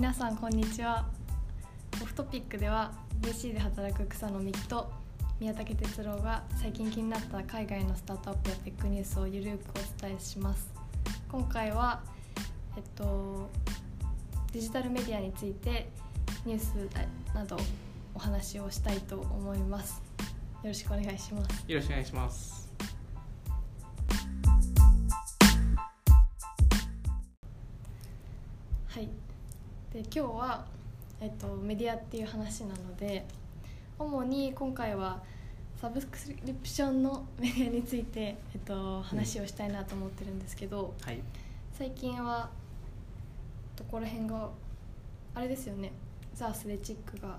皆さんこんにちは。オフトピックでは VC で働く草野美希と宮武哲郎が最近気になった海外のスタートアップやテックニュースをゆるくお伝えします。今回はえっとデジタルメディアについてニュースなどお話をしたいと思います。よろしくお願いします。よろしくお願いします。今日は、えっと、メディアっていう話なので主に今回はサブスクリプションのメディアについて、えっと、話をしたいなと思ってるんですけど、はい。最近はどこら辺があれですよねザ・アスレチックが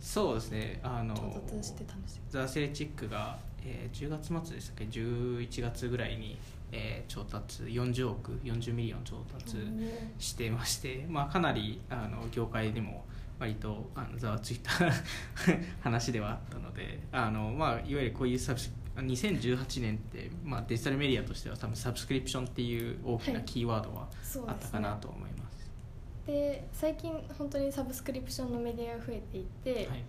そうですねあの調達してたんですよ。 The Athletic が、えー、10月末でしたっけ？11月ぐらいに、えー調達40億40ミリオン調達してまして、まあ、かなりあの業界でも割とあのざわついた 話ではあったのであの、まあ、いわゆるこういうサブス2018年って、まあ、デジタルメディアとしては多分サブスクリプションっていう大きなはい。キーワードはあったかなと思います。で最近本当にサブスクリプションのメディアが増えていて、はい。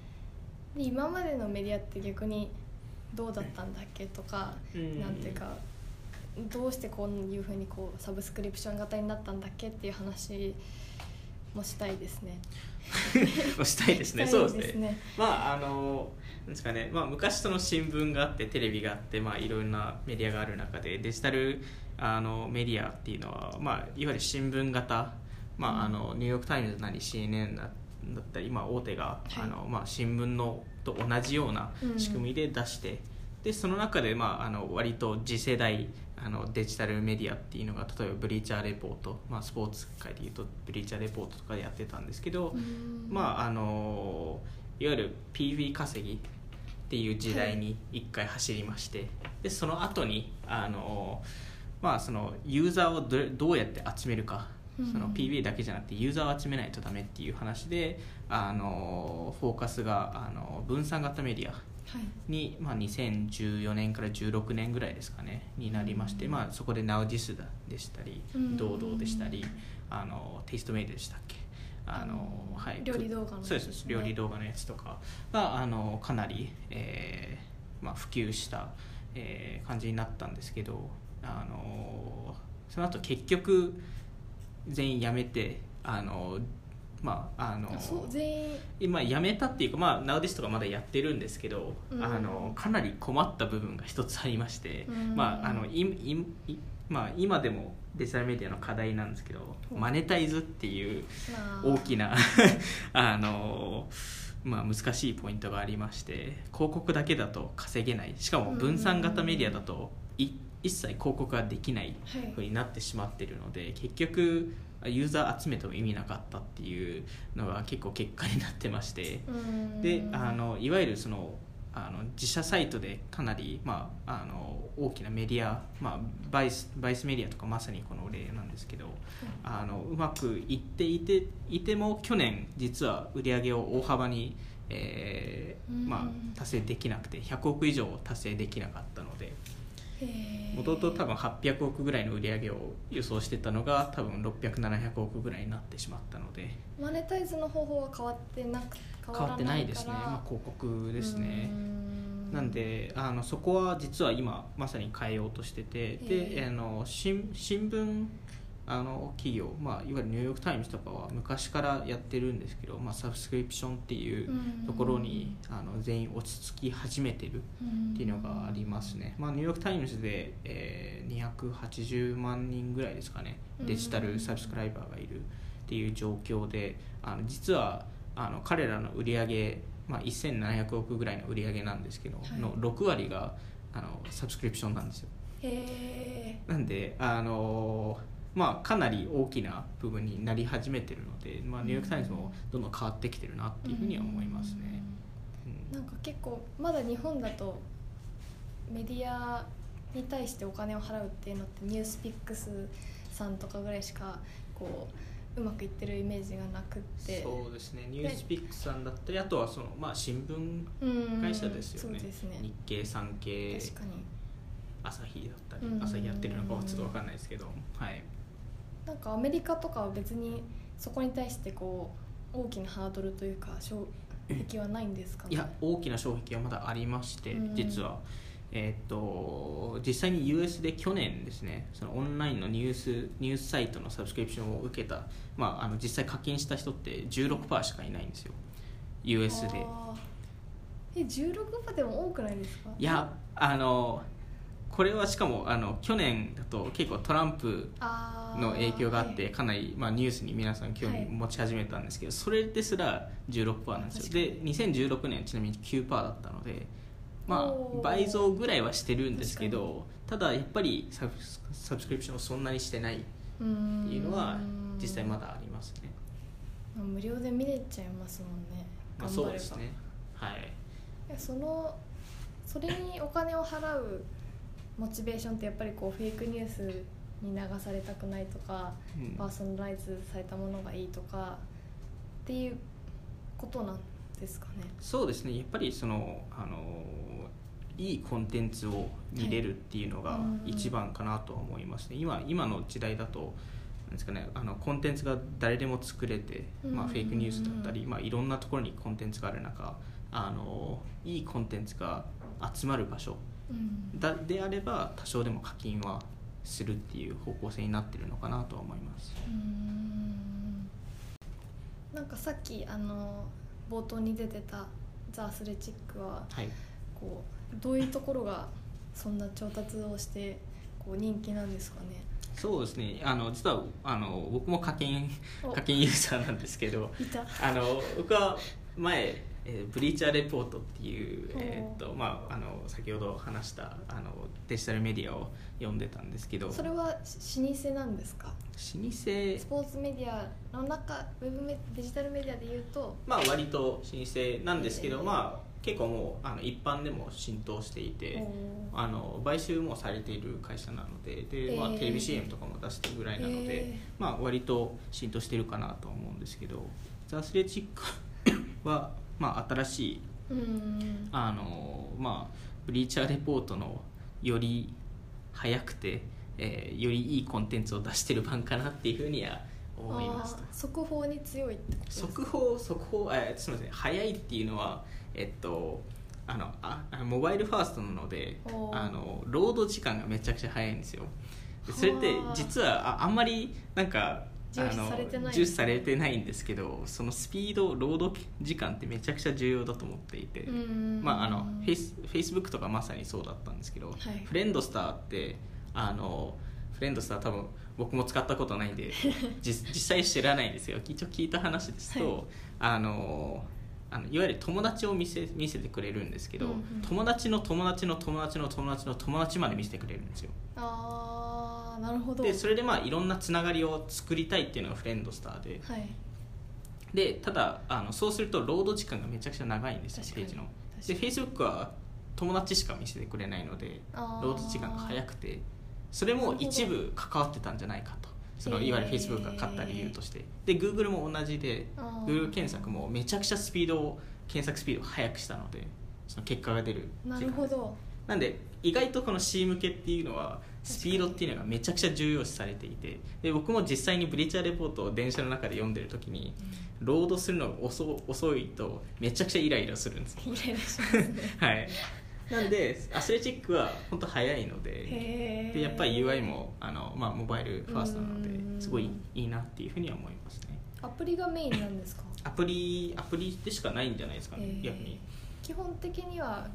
で今までのメディアって逆にどうだったんだっけとか、うんなんていうかどうしてこういうふうにこうサブスクリプション型になったんだっけっていう話もしたいですね。したいですね。そういですね。まああのなんですかね、まあ、昔その新聞があってテレビがあって、まあ、いろんなメディアがある中でデジタルあのメディアっていうのは、まあ、いわゆる新聞型、まあ、あのニューヨーク・タイムズなり CNN だだったり、まあ、大手が、はいあのまあ、新聞のと同じような仕組みで出して、でその中で、まあ、あの割と次世代あのデジタルメディアっていうのが例えばブリーチャーレポート、まあ、スポーツ界でいうとブリーチャーレポートとかでやってたんですけど、うん。まああのいわゆる PV 稼ぎっていう時代に一回走りまして、でその後にあのまあそのユーザーをどどうやって集めるか、うん。その PV だけじゃなくてユーザーを集めないとダメっていう話であのフォーカスがあの分散型メディアはい。に、まあ、2014年から16年ぐらいですかねになりまして、まあ、そこで NowDis でしたりうん。堂々でしたりあのテイストメイドでしたっけあの、はい、料理動画のやつそうです。料理動画のやつとかがあのかなり、えーまあ、普及した、えー感じになったんですけどあのその後結局全員辞めてあのまああの全員。今辞めたっていうかまあ NowDis とかまだやってるんですけど、うん。あのかなり困った部分が一つありまして、うん。まああのいいいまあ、今でもデジタルメディアの課題なんですけど、うん。マネタイズっていうまあ。大きな あの、まあ、難しいポイントがありまして広告だけだと稼げない。しかも分散型メディアだとい一切広告ができない。ふうになってしまってるので結局ユーザー集めても意味なかったっていうのが結構結果になってまして。うん。であのいわゆるそのあの自社サイトでかなり、まあ、あの大きなメディア、まあ、バイスバイスメディアとかまさにこの例なんですけどあのうまくいっていていても去年実は売り上げを大幅に、えーうん。まあ、達成できなくて100億以上達成できなかったのでもともと多分800億ぐらいの売り上げを予想してたのが多分600700億ぐらいになってしまったので。マネタイズの方法は変わってなく変変わってないですね、まあ、広告ですね。うん。なんであのそこは実は今まさに変えようとしててであの新新聞あの企業、まあ、いわゆるニューヨーク・タイムズとかは昔からやってるんですけど、まあ、サブスクリプションっていうところにあの全員落ち着き始めてるっていうのがありますね、まあ、ニューヨーク・タイムズで、えー280万人ぐらいですかねデジタルサブスクライバーがいるっていう状況であの実はあの彼らの売り上げ、まあ、1700億ぐらいの売り上げなんですけど、はい。の6割があのサブスクリプションなんですよ。へなんであのまあかなり大きな部分になり始めてるので、まあ、ニューヨーク・タイムズもどんどん変わってきてるなっていうふうには思いますね、うん。なんか結構まだ日本だとメディアに対してお金を払うっていうのってニュースピックスさんとかぐらいしかこううまくいってるイメージがなくって。そうですね。ニュースピックスさんだったりあとはその、まあ、新聞うん会社ですよね。ね。日経産経。確かに朝日だったりうん。朝日やってるのかはちょっと分かんないですけどはい。なんかアメリカとかは別にそこに対してこう大きなハードルというか障壁はないんですかね？いや大きな障壁はまだありまして、うん。実は。えーっと実際に US で去年ですねそのオンラインのニュースニュースサイトのサブスクリプションを受けた、まあ、あの実際課金した人って16%しかいないんですよ。US で。え16%でも多くないですか？いやあのこれはしかもあの去年だと結構トランプの影響があっはてかなり、まあ、ニュースに皆さん興味持ち始めたんですけど、それですら16%なんですよ確で2016年ちなみに9%だったのでまあ倍増ぐらいはしてるんですけどただやっぱりサブスサブスクリプションをそんなにしてないっていうのは実際まだありますね、まあ無料で見れちゃいますもんねまあ、頑張ればそうですね。はい。いやそのそれにお金を払うモチベーションってやっぱりこうフェイクニュースに流されたくないとか、うん。パーソナライズされたものがいいとかっていうことなんですかね。そうですね。やっぱりそのあのいいコンテンツを見れるっていうのが一番かなとは思いますね、今今の時代だとなんですかねあのコンテンツが誰でも作れて、まあ、うんフェイクニュースだったり、まあ、いろんなところにコンテンツがある中あのいいコンテンツが集まる場所うんだであれば多少でも課金はするっていう方向性になってるのかなとは思います。うーん。なんかさっきあの冒頭に出てた「ザ・アスレチックははい。こうどういうところがそんな調達をしてこう人気なんですかね？そうですね。あの実はあの僕も課金お。課金ユーザーなんですけどあの僕は前、えーブリーチャーレポートっていう、えーっとまあ、あの先ほど話したあのデジタルメディアを読んでたんですけど。それはし老舗なんですか？老舗。スポーツメディアの中ウェブメデジタルメディアでいうと。まあ割と老舗なんですけど、えー。まあ結構もうあの一般でも浸透していてあの買収もされている会社なのでで、まあ、えーテレビ CM とかも出してるぐらいなので、えまあ、割と浸透してるかなと思うんですけどザ・アスレチックは、まあ、新しいうん。あのまあブリーチャーレポートのより早くて、えーよりいいコンテンツを出してる版かなっていうふうには思いますとあー速報に強いってことですか？速報速報あすみません。早いっていうのはえっとあのあモバイルファーストなのであのロード時間がめちゃくちゃ早いんですよ。でそれってはあ。実はああんまりなんか重視あのされてない重視されてないんですけどそのスピードロード時間ってめちゃくちゃ重要だと思っていて、うん。まあ、あのフェイスフェイスブックとかまさにそうだったんですけど、はい。フレンドスターってあのフレンドスター多分僕も使ったことないんで 実実際知らないんですよ。一応聞いた話ですと、はい。あのあのいわゆる友達を見せ見せてくれるんですけど、うんうん。友達の友達の友達の友達の友達まで見せてくれるんですよ。ああなるほど。でそれでまあいろんなつながりを作りたいっていうのがフレンドスターで。はい。でただあのそうするとロード時間がめちゃくちゃ長いんですよページの。確かで Facebook は友達しか見せてくれないのでロード時間が早くてそれも一部関わってたんじゃないかと。そのいわゆる Facebook が勝った理由として。で Google も同じであー。Google 検索もめちゃくちゃスピードを検索スピードを速くしたのでその結果が出るなるほど。なんで意外とこの C 向けっていうのはスピードっていうのがめちゃくちゃ重要視されていてで僕も実際にブリーチャーレポートを電車の中で読んでる時にロードするのが遅遅いとめちゃくちゃイライラするんですイライラしますね。はい。なんでアスレチックは本当早いのででやっぱり UI もあの、まあ、モバイルファーストなのうん。ですごいいいなっていうふうには思いますね。アプリがメインなんですか？アプリアプリでしかないんじゃないですかね、逆に。基本的には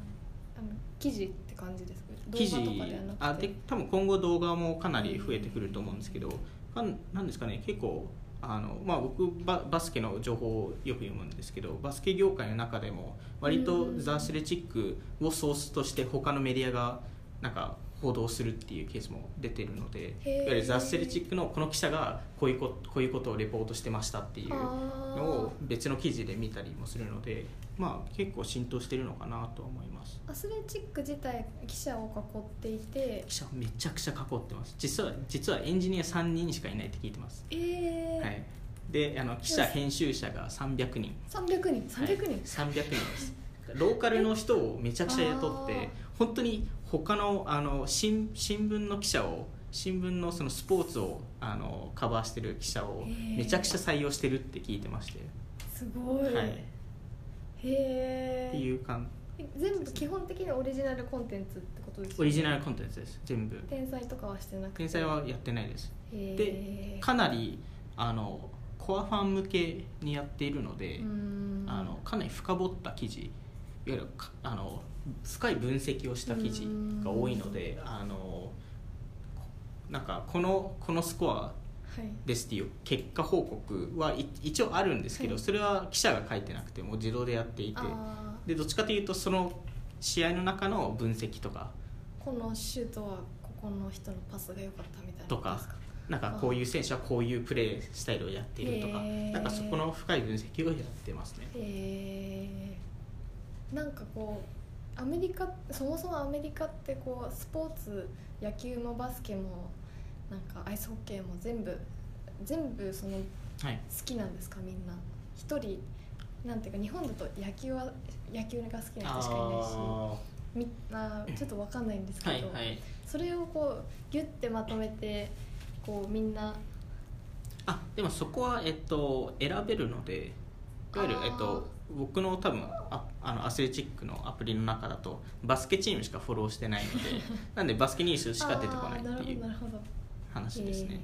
あの記事って感じですか？動記事？画とかではなくて。あで多分今後動画もかなり増えてくると思うんですけどまあなんですかね？結構あの、まあ、僕ババスケの情報をよく読むんですけどバスケ業界の中でも割とうん。ザ・アスレチックをソースとして他のメディアがなんか報道するっていうケースも出てるのでいわゆるザ・アスレチックのこの記者がこういうここういうことをレポートしてましたっていうのを別の記事で見たりもするので、まあ、結構浸透してるのかなとは思います。アスレチック自体記者を囲っていて。記者めちゃくちゃ囲ってます。実は実はエンジニア3人しかいないって聞いてます、えー。はい、であの記者編集者が300人。300人。300人、はい、300人ですローカルの人をめちゃくちゃ雇って本当に他のあの新新聞の記者を新聞のそのスポーツをあのカバーしてる記者をめちゃくちゃ採用してるって聞いてまして、すごい、はい、へえっていう感全部基本的にオリジナルコンテンツってことですよね？オリジナルコンテンツです。全部。天才とかはしてなくて？天才はやってないです。へでーかなりあのコアファン向けにやっているので、あのかなり深掘った記事いわゆるかあの深い分析をした記事が多いのであのこなんかこのこのスコアはい。ですっていう結果報告はい一応あるんですけど、はい。それは記者が書いてなくてもう自動でやっていて。あでどっちかというとその試合の中の分析とか。ーこのシュートはここの人のパスが良かったみたいなとか？なんかこういう選手はこういうプレースタイルをやっているとかなんかそこの深い分析をやってますね。なんかこうアメリカそもそもアメリカってこうスポーツ野球もバスケもなんかアイスホッケーも全部全部その好はい。きなんですかみんな。一人なんていうか日本だと野球は野球が好きな人しかいないしあみあーちょっとわかんないんですけど、ーはいはい。それをこうギュッてまとめてこうみんなあでもそこは、えっと、選べるのでいわゆるえっと、僕の多分ああのアスレチックのアプリの中だとバスケチームしかフォローしてないので なんでバスケニュースしか出てこないっていう話ですね、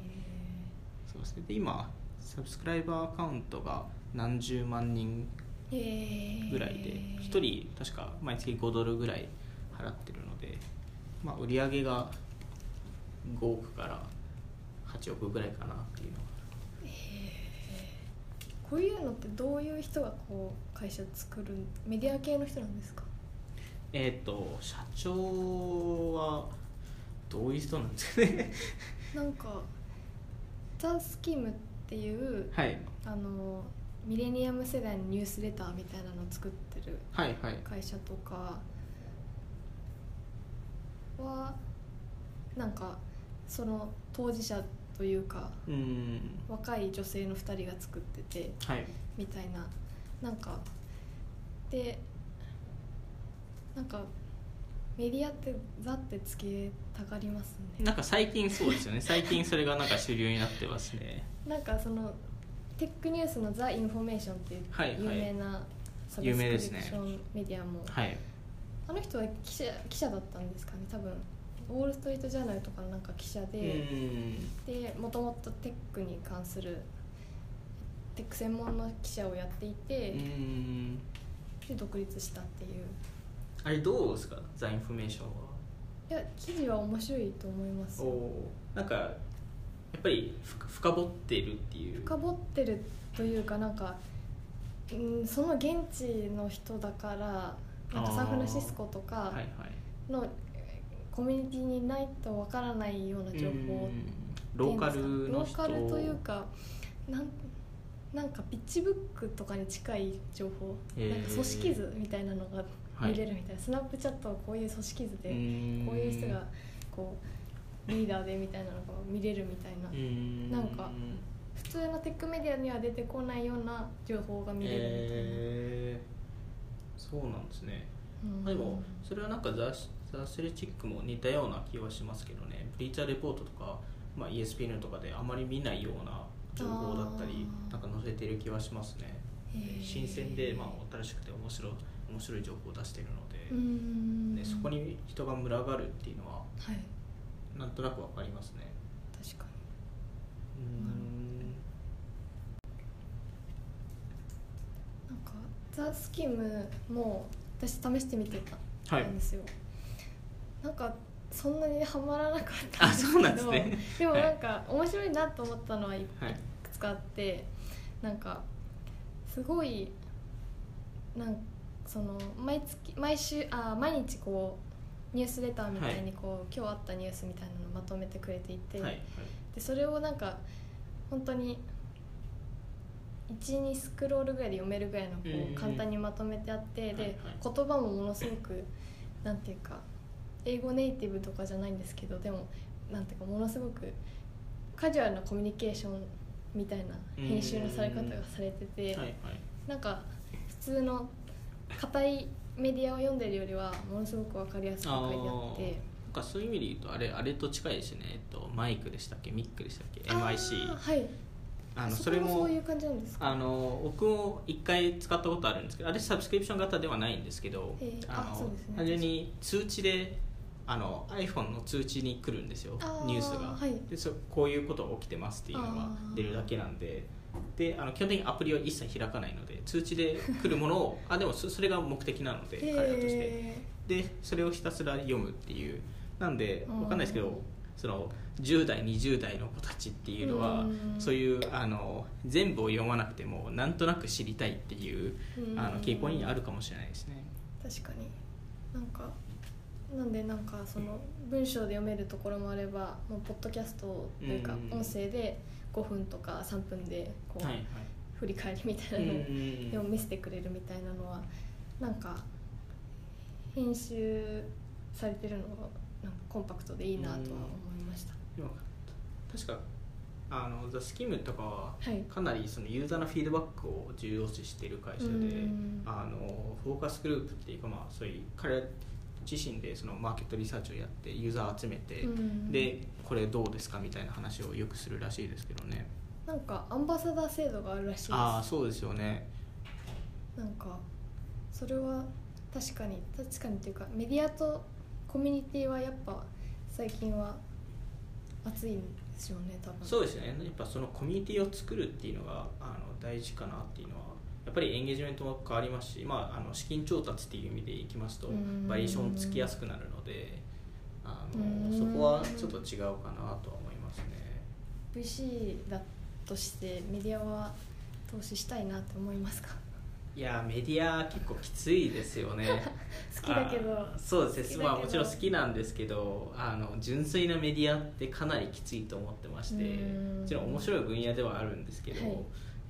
そうですね。で今サブスクライバーアカウントが何十万人ぐらいで1人確か毎月5ドルぐらい払ってるので、まあ、売り上げが5億から8億ぐらいかなっていうのがこういうのってどういう人がこう会社作るメディア系の人なんですか？えっ、と社長はどういう人なんですかね。なんかザ・スキムっていうはい。あのミレニアム世代のニュースレターみたいなのを作ってるはいはい。会社とかはなんかその当事者というかうーん。若い女性の2人が作っててはい。みたいな。なんかでなんかメディアって「The」ってつけたがりますね。なんか最近そうですよね。最近それがなんか主流になってますね。なんかそのテックニュースの「ザ・インフォメーション」っていうはいはい。有名なサブスクリプションメディアも、はい。あの人は記者記者だったんですかね多分ウォール・ストリート・ジャーナルとかのなんか記者うで、でもともとテックに関するテック専門の記者をやっていて、で独立したっていう。あれどうですか？ザ・インフォメーションは。いや記事は面白いと思いますおおなんかやっぱり深深掘っているっていう。深掘ってるというかなんか、うん、その現地の人だからなんかサンフランシスコとかはいはいコミュニティにないとわからないような情報うんローカルローカルというかなんなんかピッチブックとかに近い情報、へー。なんか組織図みたいなのが見れるみたいな、スナップチャットはこういう組織図で、うん。こういう人がこうリーダーでみたいなのが見れるみたいな、うんなんか普通のテックメディアには出てこないような情報が見れるみたいな、えー、そうなんですね、うん。でもそれはなんかザ・ザアスレチックも似たような気はしますけどね。ブリーチャーレポートとか、まあ、ESPN とかであまり見ないような情報だったりなんか載せてる気はしますね。新鮮で、まあ、新しくて面白い面白い情報を出しているので、うん。ね、そこに人が群がるっていうのははい。なんとなくわかりますね。確かうん。になんかザ・スキムも私試してみてたはいんですよ、なんかそんなにハマらなかったんですけど。ですね。でもなんか面白いなと思ったのはいはいくつかあってなんかすごいなんその毎月毎週あ毎日こうニュースレターみたいにこう、今日あったニュースみたいなのをまとめてくれていて、はいはい。でそれをなんか本当に12スクロールぐらいで読めるぐらいのこう簡単にまとめてあって、はいはい。で言葉もものすごくなんていうか英語ネイティブとかじゃないんですけどでもなんていうかものすごくカジュアルなコミュニケーションみたいな編集のされ方がされてて、はいはい。なんか普通の硬いメディアを読んでるよりはものすごく分かりやすく書いて。あってかそういう意味で言うとあれあれと近いですね、えっと、マイクでしたっけ？ミックでしたっけ？MIC はい。あのそそれもこもそういう感じなんですか？あの僕も一回使ったことあるんですけどあれサブスクリプション型ではないんですけどへー。あのあね。単純に通知であの iPhone の通知に来るんですよニュースが、はい。でそこういうことが起きてますっていうのが出るだけなんで。であの基本的にアプリは一切開かないので通知で来るものを あでもそそれが目的なので彼らとして。へでそれをひたすら読むっていう。なんでうん。わかんないですけどその10代20代の子たちっていうのはうん。そういうあの全部を読まなくてもなんとなく知りたいっていうーあの傾向にあるかもしれないですね。確かに。なんかなんでなんかその文章で読めるところもあればもうポッドキャストというかうん音声で5分とか3分でこうはいはい。振り返りみたいなのを見せてくれるみたいなのはなんか編集されてるのがなんかコンパクトでいいなとは思いました。確かあのザ・スキムとかははい。かなりそのユーザーのフィードバックを重要視している会社でうんあのフォーカスグループっていうか、まあ、そういう彼ら自身でそのマーケットリサーチをやってユーザー集めて、うんでこれどうですかみたいな話をよくするらしいですけどね。なんかアンバサダー制度があるらしいです。ああそうですよね。なんかそれは確かに確かにっていうかメディアとコミュニティはやっぱ最近は熱いんですよね多分。そうですね。やっぱそのコミュニティを作るっていうのがあの大事かなっていうのはやっぱりエンゲージメントも変わりますし、まあ、あの資金調達っていう意味でいきますとうん。バリエーションつきやすくなるのであうん。のそこはちょっと違うかなとは思いますね。VC だとしてメディアは投資したいなって思いますか？いやメディア結構きついですよね。好きだけど。あそうです。ねまあもちろん好きなんですけどあの純粋なメディアってかなりきついと思ってましてうん。もちろん面白い分野ではあるんですけど、はいやっ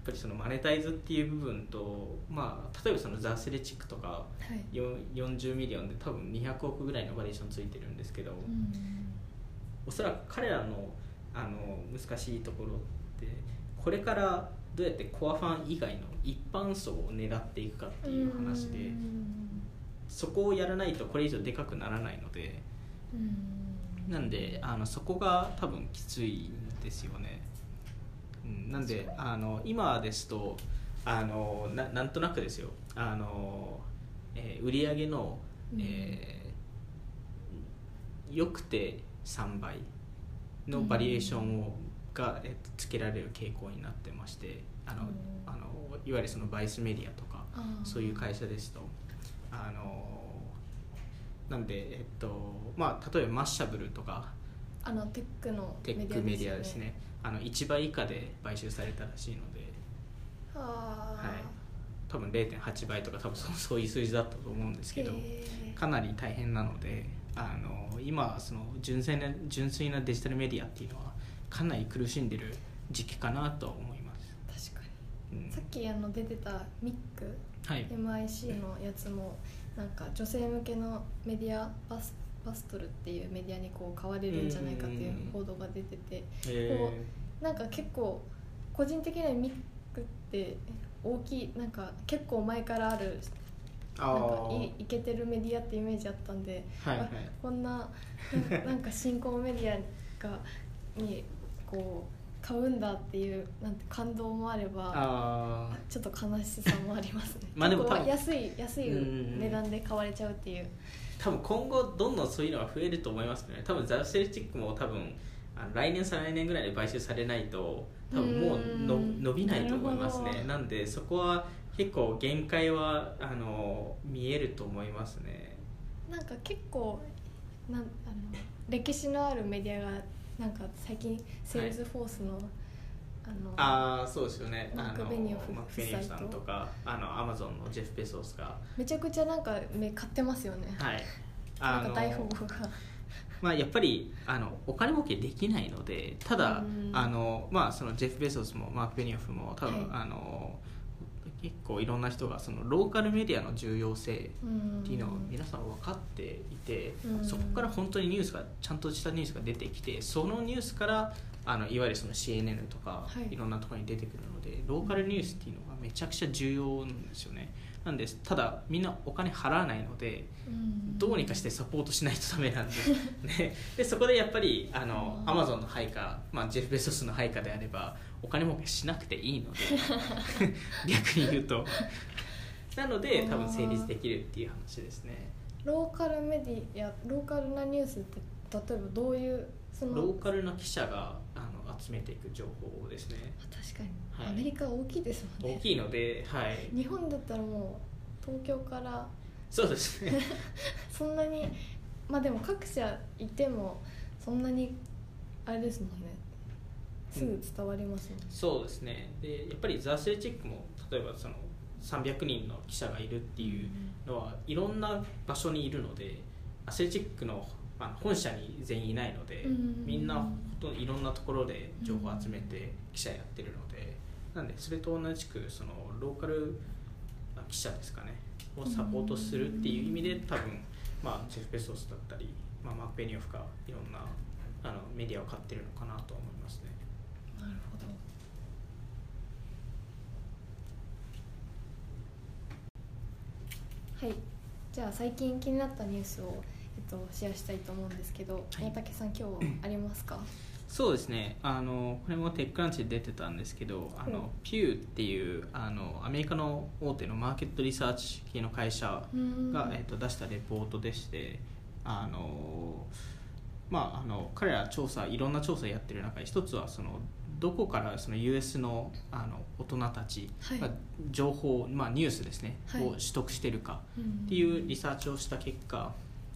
ぱりそのマネタイズっていう部分と、まあ、例えばその The Athletic とかはい。よ40 million で多分200億ぐらいの valuation ついてるんですけど、うん。おそらく彼らのあの難しいところってこれからどうやってコアファン以外の一般層を狙っていくかっていう話でうん。そこをやらないとこれ以上でかくならないのでうん。なんであのそこが多分きついんですよね、うん、なんであの今ですとあのななんとなくですよ。あの、えー売上の、えーよくて3倍のバリエーションを、が、えっとつけられる傾向になってましてあの、うん。あのいわゆるそのバイスメディアとかそういう会社ですとあのなんでえっとまあ例えばマッシャブルとかあのテックのテックメディアですねあの1倍以下で買収されたらしいので。はい。多分0.8倍とか多分そうそういう数字だったと思うんですけどかなり大変なのであの今その純粋な純粋なデジタルメディアっていうのはかなり苦しんでる時期かなと思います、確かうん。にさっきあの出てたミック。はい。MIC のやつもなんか女性向けのメディアバスバストルっていうメディアにこう変われるんじゃないかっていう報道が出ててえなんか結構個人的にはミックって大きいなんか結構前からあるー、なんかいいけてるメディアってイメージあったんで、はいはい。あこんななんか新興メディアがにこう買うんだっていうなんて感動もあればちょっと悲しさもありますね。まあでも安い安いうん。値段で買われちゃうっていう多分今後どんどんそういうのが増えると思いますね。多分ザ・アスレチックも多分あの来年再来年ぐらいで買収されないと多分もうのうん。伸びないと思いますね。なんでそこは結構限界はあの見えると思いますね。なんか結構なんあの歴史のあるメディアがなんか最近セールスフォースの、あのああそうですよね。マークあのベニオフマークベニオフさんとかあのアマゾンのジェフ・ベゾスが。めちゃくちゃなんか目買ってますよね、はい。なんか大富豪が。まあ、やっぱりあのお金儲けできないのでただうんあの、まあ、そのジェフ・ベゾスもマーク・ベニオフも多分、はい。あの結構いろんな人がそのローカルメディアの重要性っていうのを皆さん分かっていて、うん。そこから本当にニュースがちゃんとしたニュースが出てきてそのニュースからあのいわゆるその CNN とか、はい。い、ろんなところに出てくるのでローカルニュースっていうのがめちゃくちゃ重要なんですよね。なんですただみんなお金払わないのでどうにかしてサポートしないとダメなんで ね、でそこでやっぱりあのアマゾンの配下、まあ、ジェフ・ベソスの配下であればお金儲けしなくていいので 逆に言うと。なので多分成立できるっていう話ですね。ローカルメディアローカルなニュースって例えばどういうそのローカルな記者があの集めていく情報ですね。確かに、はい、アメリカ大きいですもんね。大きいので、はい、日本だったらもう東京から。そうですね。そんなにまあでも各社いてもそんなにあれですもんね。すぐ伝わりますね、うん、そうですね。でやっぱりザ・アスレチックも例えばその300人の記者がいるっていうのはいろんな場所にいるのでアスレチックのあの本社に全員いないので、みんなほとんどいろんなところで情報を集めて記者やってるので、なんでそれと同じくそのローカル記者ですかねをサポートするっていう意味で多分、まあ、ジェフ・ベソスだったり、まあ、マーク・ベニオフがいろんなあのメディアを買ってるのかなと思いますね。なるほど。はい。じゃあ最近気になったニュースをとシェアしたいと思うんですけど、宮武さん今日ありますか？そうですね。あのこれもテックランチで出てたんですけどあの、ピューっていうあのアメリカの大手のマーケットリサーチ系の会社が、えっと、出したレポートでしてあのまあ、あの彼ら調査いろんな調査やってる中で一つはそのどこからその US のあの大人たちが情報、はい、まあ、ニュースですね、はい、を取得してるかっていうリサーチをした結果、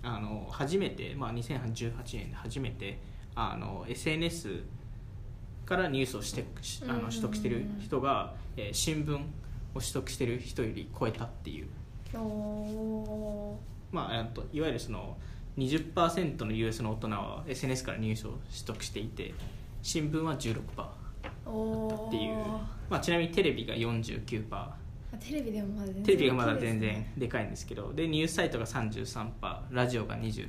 あの初めて、まあ、2018年で初めてあの SNS からニュースをしてあの取得してる人が、えー、新聞を取得してる人より超えたっていう。まあ、といわゆるその20%の US の大人は SNS からニュースを取得していて新聞は16%っていう、まあ、ちなみにテレビが49%テレビでもまだテレビがまだ全然でかいんですけどでニュースサイトが33%ラジオが26%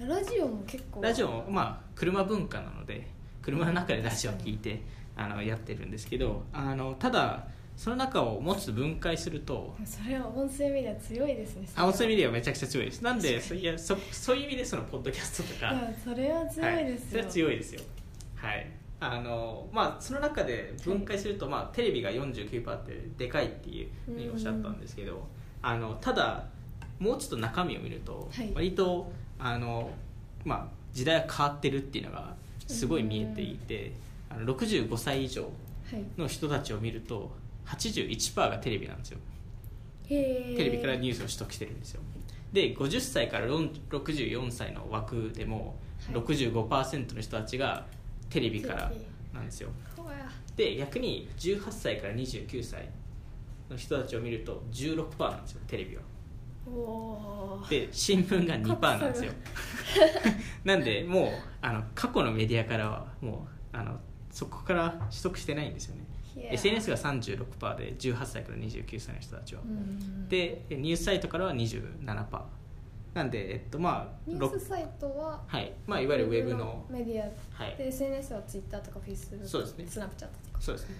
ラジオも結構ラジオもまあ車文化なので車の中でラジオを聞いてあのやってるんですけどあのただその中を持つ分解するとそれは音声メディア強いですねあ音声メディアはめちゃくちゃ強いです。なんでいやそそういう意味でそのポッドキャストとか。それは強いですよ、はい、それは強いですよ。はいあのまあ、その中で分解すると、まあ、テレビが49%ってでかいっていうふうにおっしゃったんですけど、あのただもうちょっと中身を見ると、割とあの、まあ、時代が変わってるっていうのがすごい見えていて、あの65歳以上の人たちを見ると81%がテレビなんですよ。テレビからニュースを取得してるんですよ。で50歳から64歳の枠でも65%の人たちがテレビからなんですよ。で逆に18歳から29歳の人たちを見ると16%なんですよテレビは。で新聞が2%なんですよ。なんで もうあの過去のメディアからはもうあのそこから取得してないんですよね。SNS が36%で18歳から29歳の人たちは。でニュースサイトからは27%なんで、えっとまあ、ニュースサイトは、はい。まあ、いわゆるウェブのメディア、はい、で SNS はツイッターとかフェイスブックそうですね。スナップチャットとか。そうですね。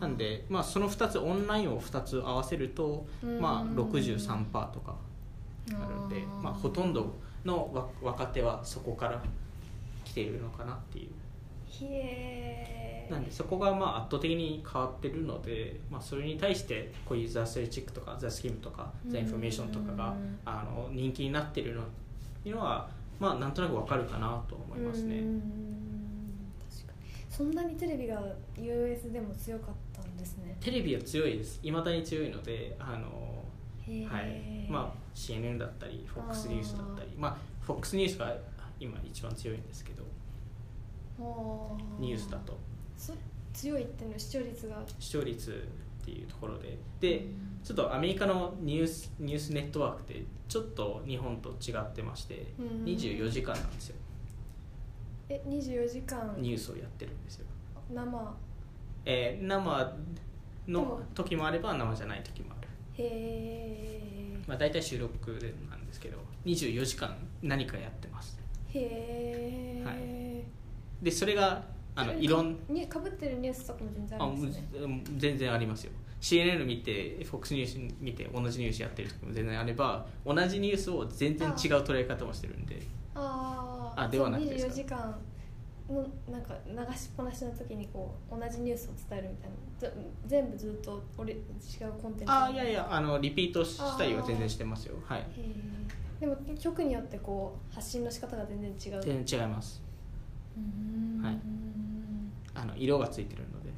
なんで、まあ、その2つオンラインを2つ合わせると、まあ、63%とかあるんでまあ、ほとんどの若手はそこから来ているのかなっていうなんでそこがまあ圧倒的に変わってるので、まあ、それに対してこういう The Athletic とか theSkimm とかザ・インフォメーションとかがあの人気になってるのいうのはまあなんとなくわかるかなと思いますね。確かに。そんなにテレビが US でも強かったんですね。テレビは強いです。いまだに強いのであのはい。まあ CNN だったり FOX ニュースだったりまあ FOX ニュースが今一番強いんですけどニュースだと強いっていうの視聴率が。視聴率っていうところで。でちょっとアメリカのニュースニュースネットワークってちょっと日本と違ってまして、24時間なんですよ。え24時間？ニュースをやってるんですよ。生？えー、生の時もあれば生じゃない時もある。へえまあ大体収録でなんですけど24時間何かやってます。へえ、はい、でそれがあのいろんかぶってるニュースとかも全然あるんですね。全然ありますよ。CNN 見て FOX ニュース見て同じニュースやってる時も全然あれば同じニュースを全然違う捉え方もしてるんで。あーあではなくてですか？24時間のなんか流しっぱなしの時にこう同じニュースを伝えるみたいな。ぜ全部ずっと俺違うコンテンツ。ああいやいやあのリピートしたりは全然してますよ。はい。でも曲によってこう発信の仕方が全然違う。全然違います。はいあの色がついてるので、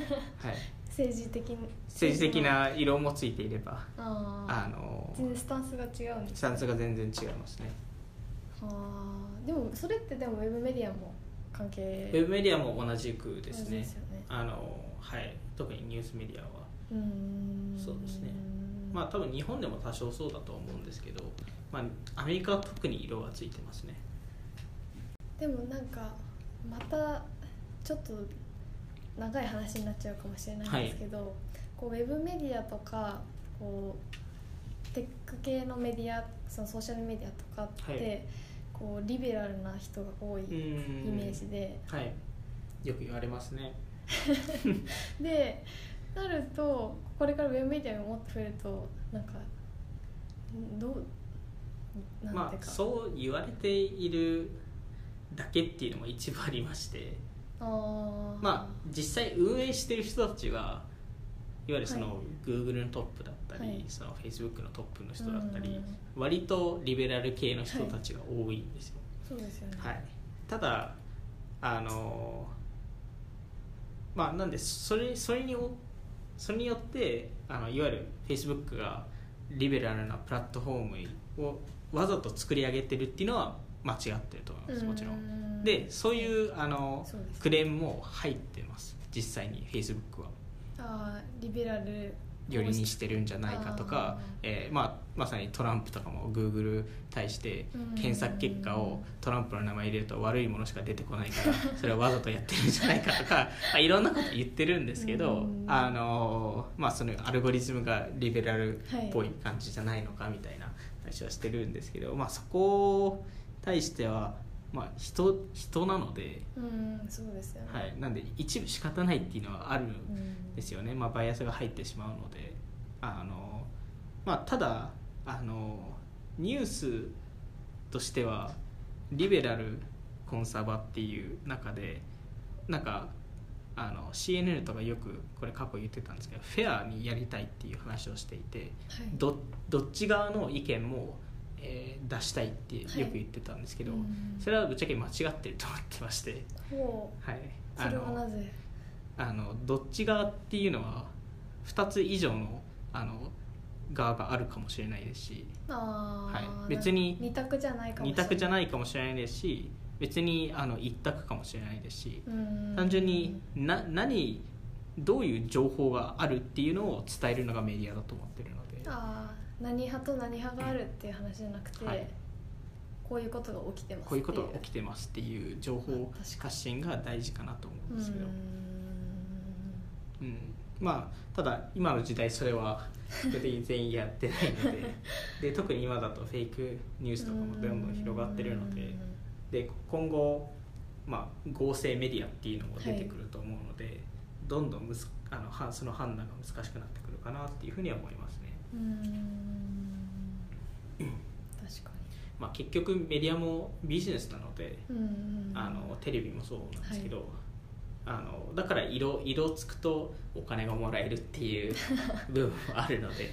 はい、政治的に。政治的な色もついていればあああの全然スタンスが違うんですスタンスが全然違いますね。あー。でもそれってでもウェブメディアも関係。ウェブメディアも同じくですね。ですよね。あのはい。特にニュースメディアは。うーん。そうですね。まあ多分日本でも多少そうだと思うんですけど、まあ、アメリカは特に色がついてますね。でもなんかまたちょっと長い話になっちゃうかもしれないんですけど、こうウェブメディアとかこうテック系のメディアそのソーシャルメディアとかって、はい。こうリベラルな人が多いイイメージで、はい。よく言われますね。でなるとこれからウェブメディアがもっと増えるとなんかんどうなんまあていうか、そう言われているだけっていうのも一部ありましてまあ実際運営してる人たちはいわゆるその、はい Google のトップだったり、はい。その Facebook のトップの人だったりうん。割とリベラル系の人たちが多いんですよ、そうですよね、はい、ただあのまあなんでそれそれにおそれによってあのいわゆる Facebook がリベラルなプラットフォームをわざと作り上げてるっていうのは間違ってると思いますもちろん。ん。でそういうあのそうですクレームも入ってます。実際に Facebook は。あーリベラル。よりにしてるんじゃないかとかあ、えーまあ、まさにトランプとかも Google 対してうん。検索結果をトランプの名前入れると悪いものしか出てこないから それはわざとやってるんじゃないかとか、まあ、いろんなこと言ってるんですけどうん。あの、まあ、そのアルゴリズムがリベラルっぽはい。感じじゃないのかみたいな話はしてるんですけど、まあ、そこに対しては、まあ、人人なので、うんそうですよね。はい、なんで一部仕方ないっていうのはあるうんですよね、まあ、バイアスが入ってしまうので。あの、まあ、ただあのニュースとしてはリベラルコンサバっていう中でなんかあの CNN とかよくこれ過去言ってたんですけどフェアにやりたいっていう話をしていてはい。どどっち側の意見も、えー出したいってよく言ってたんですけど、うん。それはぶっちゃけ間違ってると思ってまして、ほはい、うそれはなぜ？あのどっち側っていうのは2つ以上のあの側があるかもしれないですし。はい。別に二択じゃないかもし2れない。択じゃないかもしれないですし別にあの1択かもしれないですし。うん。単純にな何どういう情報があるっていうのを伝えるのがメディアだと思ってるので。あー何派と何派があるっていう話じゃなくて、はい。こういうことが起きてますこういうことがって起きてますっていう情報発信が大事かなと思うんうですけど、ん。うん、まあただ今の時代それは全員やってないので。で特に今だとフェイクニュースとかもどんどん広がってるので。で今後、まあ、合成メディアっていうのも出てくると思うので、どんどんむずあのはその判断が難しくなってくるかなっていうふうには思いますね、うん確かまあ、結局メディアもビジネスなのであのテレビもそうなんですけど、あのだから色色つくとお金がもらえるっていう 部分もあるので、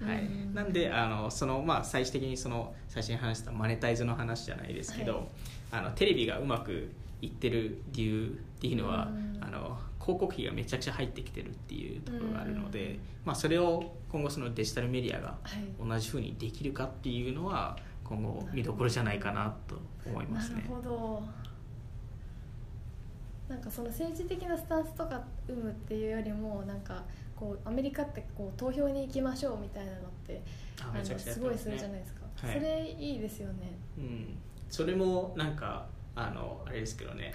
はい。うんなんであのその、まあ、最終的にその最初に話したマネタイズの話じゃないですけど、はい。あのテレビがうまくいってる理由っていうのは、うん。あの広告費がめちゃくちゃ入ってきてるっていうところがあるので、うんまあ、それを今後そのデジタルメディアがはい。同じふうにできるかっていうのは今後見どころじゃないかなと思いますね。なる。ほど。なんかその政治的なスタンスとか生むっていうよりもなんかこうアメリカってこう投票に行きましょうみたいなのってあのすごいするじゃないですか、はい。それいいですよね。うん、それもなんかあのあれですけどね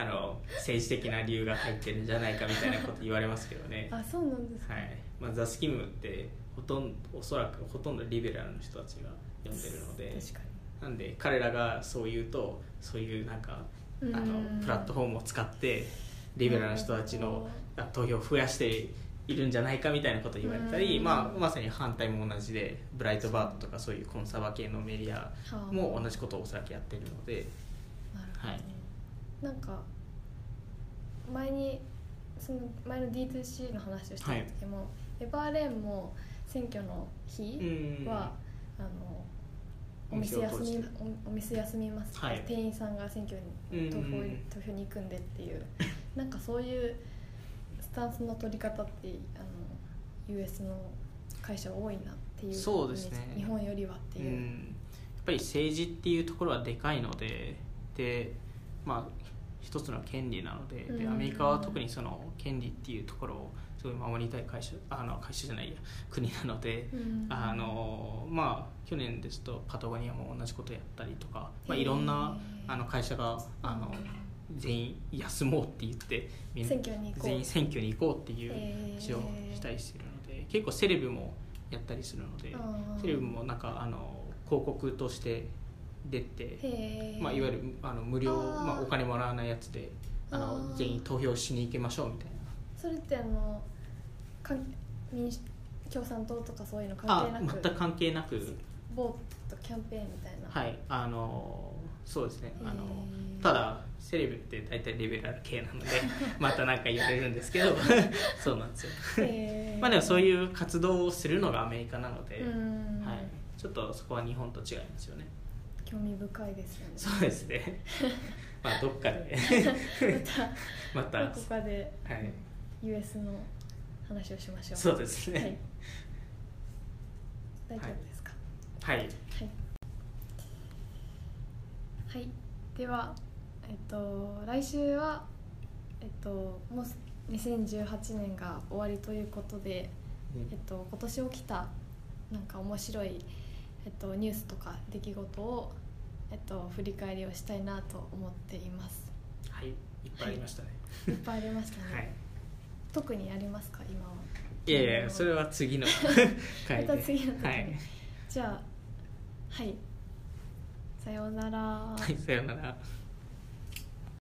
あの政治的な理由が入ってるんじゃないかみたいなこと言われますけどね、あそうなんですか、はい。まあ、ザ・スキムってほとんどおそらくほとんどリベラルの人たちが読んでるので。確かなんで彼らがそう言うとそういうなんかあにのうんプラットフォームを使ってリベラルな人たちのあ投票を増やしているんじゃないかみたいなことを言われたり、まあ、まさに反対も同じでブライトバードとかそういうコンサバ系のメディアも同じことをおそらくやってるので、はい、なんか前にその前の D2C の話をした時も、はい、エバーレーンも選挙の日は、あのお店休みお店休みます、はい、店員さんが選挙に投票投票に行くんでっていう なんかそういうスタンスの取り方ってあの US の会社多いなっていうそうですね。日本よりはっていう、やっぱり政治っていうところはでかいのででまあ一つの権利なのででアメリカは特にその権利っていうところをすごい守りたい会社あの会社じゃないや国なので、あのまあ去年ですとパタゴニアも同じことやったりとか、まあ、いろんなあの会社があの全員休もうって言って全員選挙に行こうっていう話をしたりしてるので結構セレブもやったりするのでセレブもなんかあの広告として出て、まあ、いわゆるあの無料まあ、お金もらわないやつであの全員投票しに行きましょうみたいな。それってあのか民主共産党とかそういうの関係なく？全く関係なく。ボートキャンペーンみたいな。はいあのそうですね。あのただセレブって大体リベラル系なので また何か言われるんですけど そうなんですよ。まあでもそういう活動をするのがアメリカなので、はい、ちょっとそこは日本と違いますよね興味深いですよね。そうですね。まあどっかで。また また。ここで、はい、US の話をしましょう。そうですね、はい、大丈夫ですか？はい、はい。はい、では、えっと、来週は、えっと、もう2018年が終わりということで、うん、えっと、今年起きたなんか面白い、えっと、ニュースとか出来事を、えっと、振り返りをしたいなと思っています。はいいっぱいありましたね、はい、いっぱいありましたね、はい、特にありますか？今は。いやいやそれは次の 回で。また次の時に、はい、じゃあはい。さようなら。はい、さようなら。